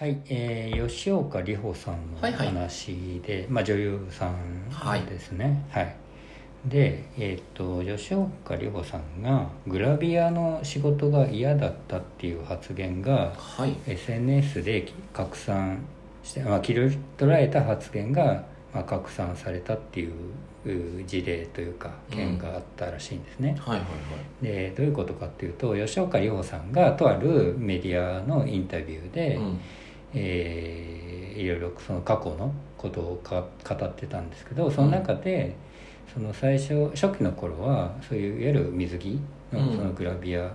はい、えー、吉岡里帆さんのはいはい話で、まあ女優さはいんですね。はい。で、えっ、と吉岡里帆さんがグラビアの仕事が嫌だったっていう発言がはい。SNS で拡散して、まあ、切り取られた発言が、まあ、拡散されたっていうう事例というか件があったらしいんですね。はいはいはい。でどういうことかっていうと吉岡里帆さんがとあるメディアのインタビューで、うん。えーいろいろその過去のことをか語ってたんですけどその中で、その最初初期の頃はそういういわゆる水着のうんそのグラビア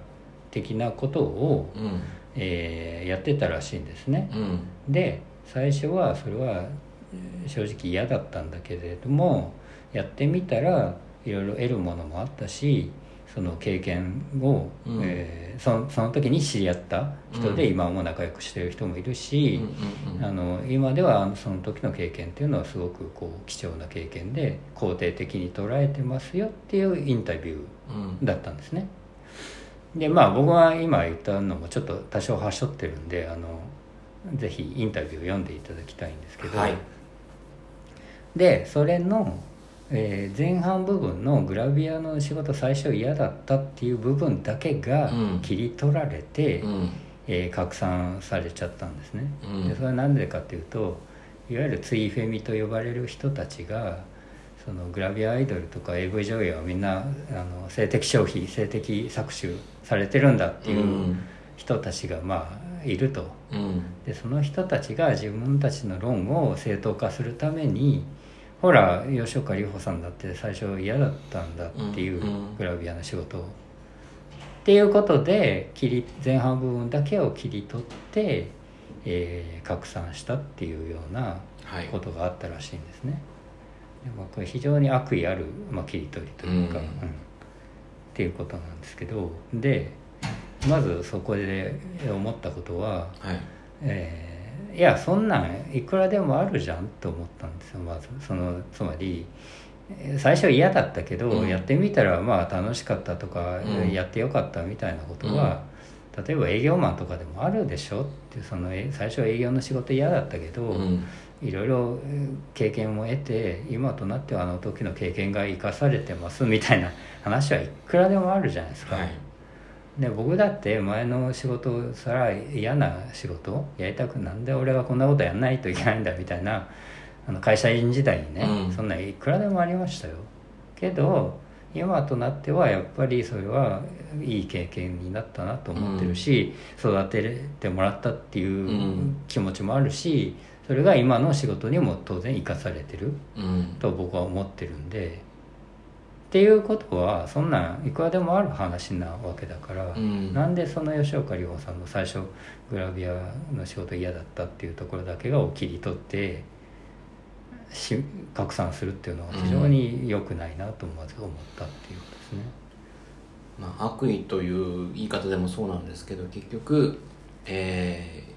的なことを、うん。えーやってたらしいんですね。うん。で最初はそれはえー正直嫌だったんだけれどもやってみたらいろいろ得るものもあったしその経験を、うん。えーそのその時に知り合った人でうん。今も仲良くしてる人もいるし、うんうんあの今ではその時の経験っていうのはすごくこう貴重な経験で肯定的に捉えてますよっていうインタビューうん。だったんですね。でまあ僕は今言ったのもちょっと多少はしょってるんであのぜひインタビューを読んでいただきたいんですけど、はい。でそれの、えー前半部分のグラビアの仕事最初嫌だったっていう部分だけがうん。切り取られて、うん。えー拡散されちゃったんですね、うん。でそれは何でかっていうといわゆるツイフェミと呼ばれる人たちがそのグラビアアイドルとか AV 女優はみんなあの性的消費性的搾取されてるんだっていう人たちがまあいると。うん。でその人たちが自分たちの論を正当化するためにほら吉岡里帆さんだって最初嫌だったんだっていううんうんグラビアの仕事を。っていうことで切り前半部分だけを切り取って、えー拡散したっていうようなはい。ことがあったらしいんですね。でまあ、これ非常に悪意ある、まあ、切り取りというか、うんっていうことなんですけどでまずそこで思ったことは、はい。えーいやそんなんいくらでもあるじゃんと思ったんですよまずそのつまりえー最初嫌だったけど、うんやってみたらまあ楽しかったとか、うんやってよかったみたいなことは、例えば営業マンとかでもあるでしょってそのえ最初営業の仕事嫌だったけど、うん。いろいろえー経験も得て今となってはあの時の経験が生かされてますみたいな話はいくらでもあるじゃないですか。はい。で僕だって前の仕事さら嫌な仕事やりたくなんで俺はこんなことやんないといけないんだみたいなあの会社員時代にね、うん。そんないくらでもありましたよ。けど今となってはやっぱりそれはいい経験になったなと思ってるし、育ててもらったっていううん。気持ちもあるしそれが今の仕事にも当然生かされてるうん。と僕は思ってるんでっていうことはそんなんいくらでもある話なわけだから、うん。なんでその吉岡里帆さんの最初グラビアの仕事嫌だったっていうところだけがを切り取ってし拡散するっていうのは非常に良くないなとまず思ったっていうことですね。まあ、悪意という言い方でもそうなんですけど結局、えー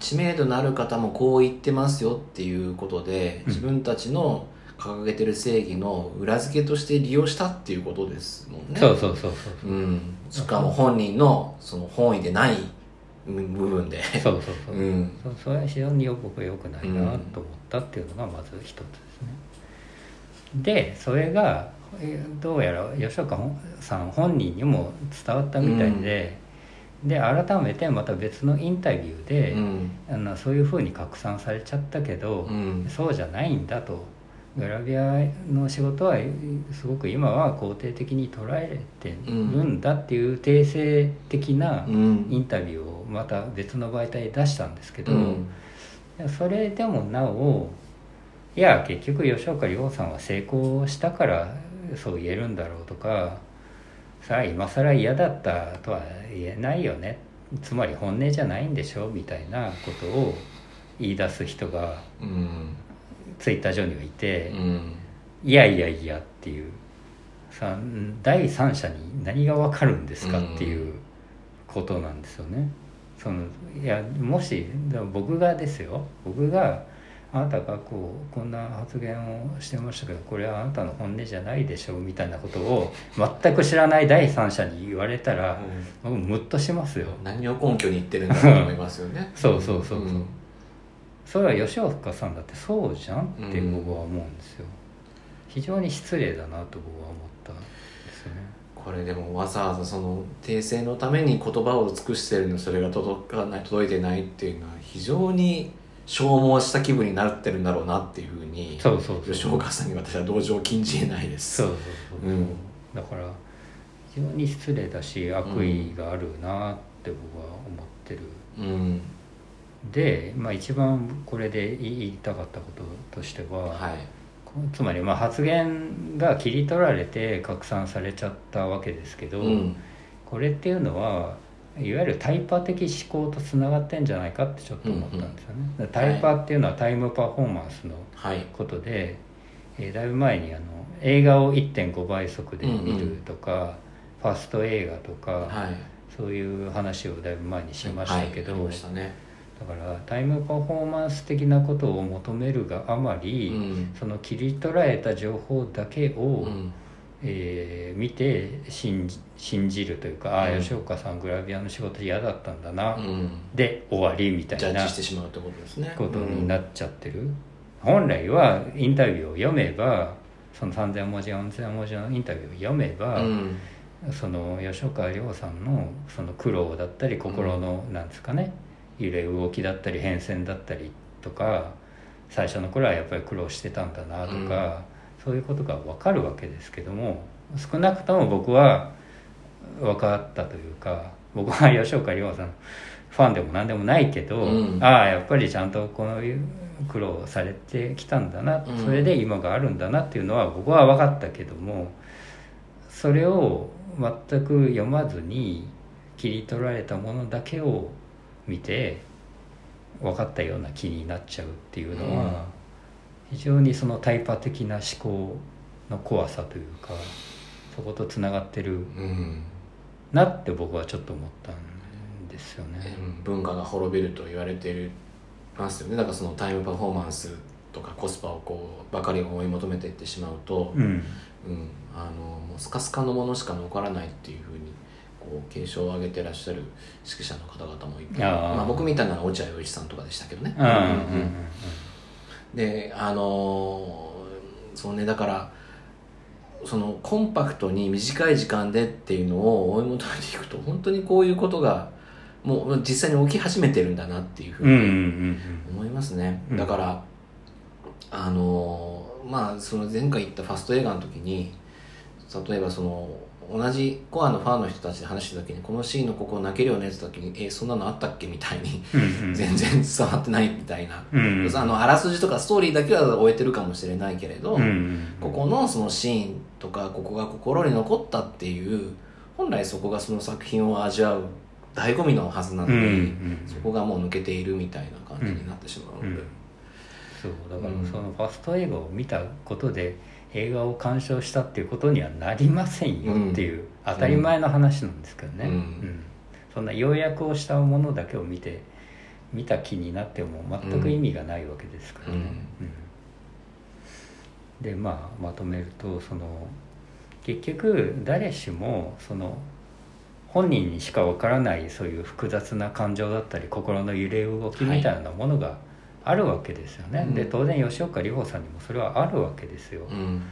知名度のある方もこう言ってますよっていうことでうん自分たちの掲げてる正義の裏付けとして利用したっていうことですもんね。そうそうそうそうう。ん、しかも本人のその本意でない部分で。そうそうそう、うん。そそれは非常によ僕は良くないなと思ったっていうのがまず一つですね。でそれがえーどうやら吉岡さん本人にも伝わったみたいで、で改めてまた別のインタビューで、うん。あのそういうふうに拡散されちゃったけど、うん。そうじゃないんだとグラビアの仕事はすごく今は肯定的に捉えてるんだっていう定性的なうん。インタビューをまた別の媒体で出したんですけど、うん。それでもなおいや結局吉岡里帆さんは成功したからそう言えるんだろうとかさあ今更嫌だったとは言えないよね。つまり本音じゃないんでしょみたいなことを言い出す人がうんツイッター上にはいて、うん。いやいやいやっていうさ第三者に何が分かるんですかっていうことなんですよね。そのいやもし僕がですよ。僕があなたがこうこんな発言をしてましたけどこれはあなたの本音じゃないでしょうみたいなことを全く知らない第三者に言われたら、僕ムッとしますよ。何を根拠に言ってるんだと思いますよね。そうそうそうそう、んそれは吉岡さんだってそうじゃんって僕は思うんですよ、非常に失礼だなと僕は思ったんですよね。これでもわざわざその訂正のために言葉を尽くしてるのにそれが届かない届いてないっていうのは非常に消耗した気分になってるんだろうなっていうふうにそうそうそう。吉岡さんに私は同情を禁じえないです。そうそうそう、うんだから非常に失礼だし悪意があるなって僕は思ってる、うんで、まあ、一番これで言いたかったこととしては、はい。つまりまあ発言が切り取られて拡散されちゃったわけですけど、うん。これっていうのはいわゆるタイパ的思考とつながってんじゃないかってちょっと思ったんですよね。だからタイパっていうのはタイムパフォーマンスのはい。ことで、えーだいぶ前にあの映画を1.5倍速で見るとか、ファスト映画とか、はい。そういう話をだいぶ前にしましたけど、はい。ねだからタイムパフォーマンス的なことを求めるがあまり、うん。その切り取られた情報だけを、うん。えー見て信じ信じるというか、ああうん吉岡さんグラビアの仕事嫌だったんだな、うん。で終わりみたいなジしてしまうってことですね。ことになっちゃってる、本来はインタビューを読めばその3,000文字4,000文字のインタビューを読めば、うん。その吉岡亮さんのその苦労だったり心の、なんですかね揺れ動きだったり変遷だったりとか最初の頃はやっぱり苦労してたんだなとか、そういうことが分かるわけですけども少なくとも僕は分かったというか僕は吉岡亮さんファンでも何でもないけど、うん。ああやっぱりちゃんとこの苦労されてきたんだな、うん。それで今があるんだなっていうのは僕は分かったけどもそれを全く読まずに切り取られたものだけを見て分かったような気になっちゃうっていうのは、非常にそのタイパ的な思考の怖さというかそことつながってるうん。なって僕はちょっと思ったんですよね。うん。文化が滅びると言われていますよね。だからそのタイムパフォーマンスとかコスパをこうばかり追い求めていってしまうと、うん。うん。あのもうスカスカのものしか残らないっていうふうにこう警鐘を上げてらっしゃる指揮者の方々もいてあー。まあ、僕みたいなのは落合陽一さんとかでしたけどね。であのーそうねだからそのコンパクトに短い時間でっていうのを追い求めていくと本当にこういうことがもう実際に起き始めてるんだなっていうふうにん思いますね、うんだからあのーまあその前回言ったファスト映画の時に例えばその同じコアのファンの人たちで話した時にこのシーンのここ泣けるよねって時にえそんなのあったっけ？みたいにうんうん。全然伝わってないみたいな、うんうん。あのあらすじとかストーリーだけは終えてるかもしれないけれど、うんうんここのそのシーンとかここが心に残ったっていう本来そこがその作品を味わう醍醐味のはずなのに、うんうんそこがもう抜けているみたいな感じになってしまうので、そうだからうん。そのファスト映画を見たことで映画を鑑賞したっていうことにはなりませんよっていう当たり前の話なんですけどね、うん。うん。そんな要約をしたものだけを見て見た気になっても全く意味がないわけですからね。うん。でまあまとめるとその結局誰しもその本人にしかわからないそういう複雑な感情だったり心の揺れ動きみたいなものがあるわけですよね。うんで当然吉岡里帆さんにもそれはあるわけですよ。うん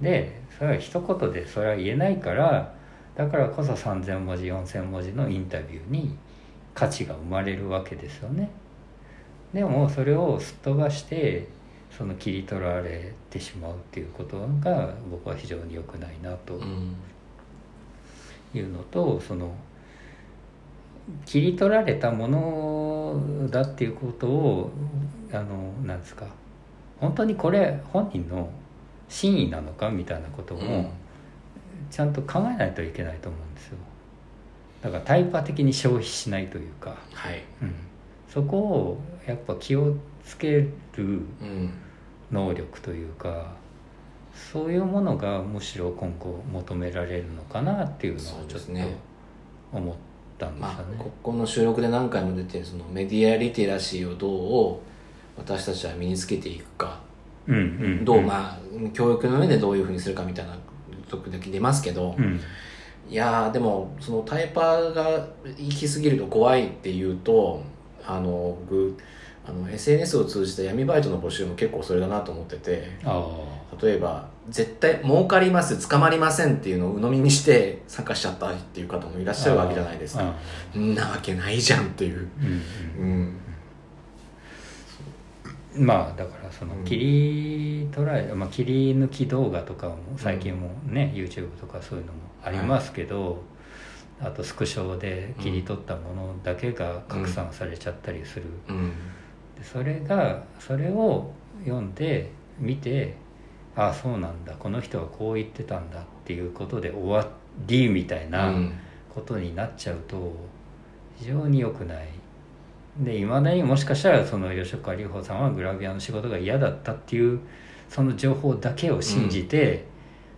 でそれは一言でそれは言えないからだからこそ3,000文字4,000文字のインタビューに価値が生まれるわけですよね。でもそれをすっ飛ばしてその切り取られてしまうっていうことが僕は非常に良くないなとうんいうのとその切り取られたものだっていうことをあのなんですか本当にこれ本人の真意なのかみたいなことうん。もちゃんと考えないといけないと思うんですよ。だからタイパ的に消費しないというか、はい。うん、そこをやっぱ気をつけるうん。能力というかそういうものがむしろ今後求められるのかなっていうのをちょっとですね。思ったんですよまあ、ね。ここの収録で何回も出てるそのメディアリテラシーをどう私たちは身につけていくか、うんうんどうまあ教育の上でどういうふうにするかみたいな時々出ますけど、うん。いやーでもそのタイパーが行き過ぎると怖いっていうとあの僕あの SNS を通じた闇バイトの募集も結構それだなと思っててあ例えば絶対儲かります捕まりませんっていうのを鵜呑みにして参加しちゃったっていう方もいらっしゃるわけじゃないですか。あんなわけないじゃんっていう、うんうんうん、まあだからそのうん切り取られ、まあ、切り抜き動画とかも最近もね、YouTube とかそういうのもありますけど、あとスクショで切り取ったものだけが拡散されちゃったりする、うんでそれがそれを読んで見てああそうなんだ。この人はこう言ってたんだっていうことで終わりみたいなうん。ことになっちゃうと非常に良くない。でいまだにもしかしたらその吉岡里帆さんはグラビアの仕事が嫌だったっていうその情報だけを信じて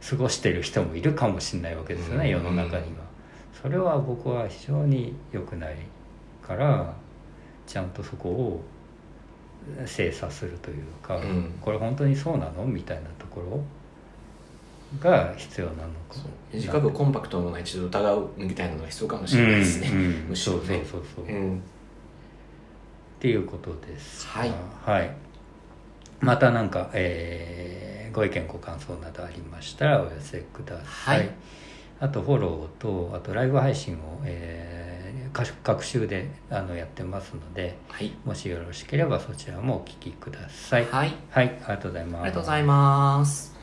過ごしてる人もいるかもしれないわけですよね、うん。世の中には。それは僕は非常に良くないからちゃんとそこを精査するというか、うん。これ本当にそうなの？みたいなところが必要なのか。短くコンパクトなものは一度疑うみたいなのが必要かもしれないですね、うんうん。むしろね。そうそうそうそう、っうん。ていうことですはい。はい。またなんか、えーご意見ご感想などありましたらお寄せください、はい。あとフォローとあとライブ配信を、えー、各各週であのやってますのではい、もしよろしければそちらもお聞きください。はい、はい、ありがとうございます。ありがとうございます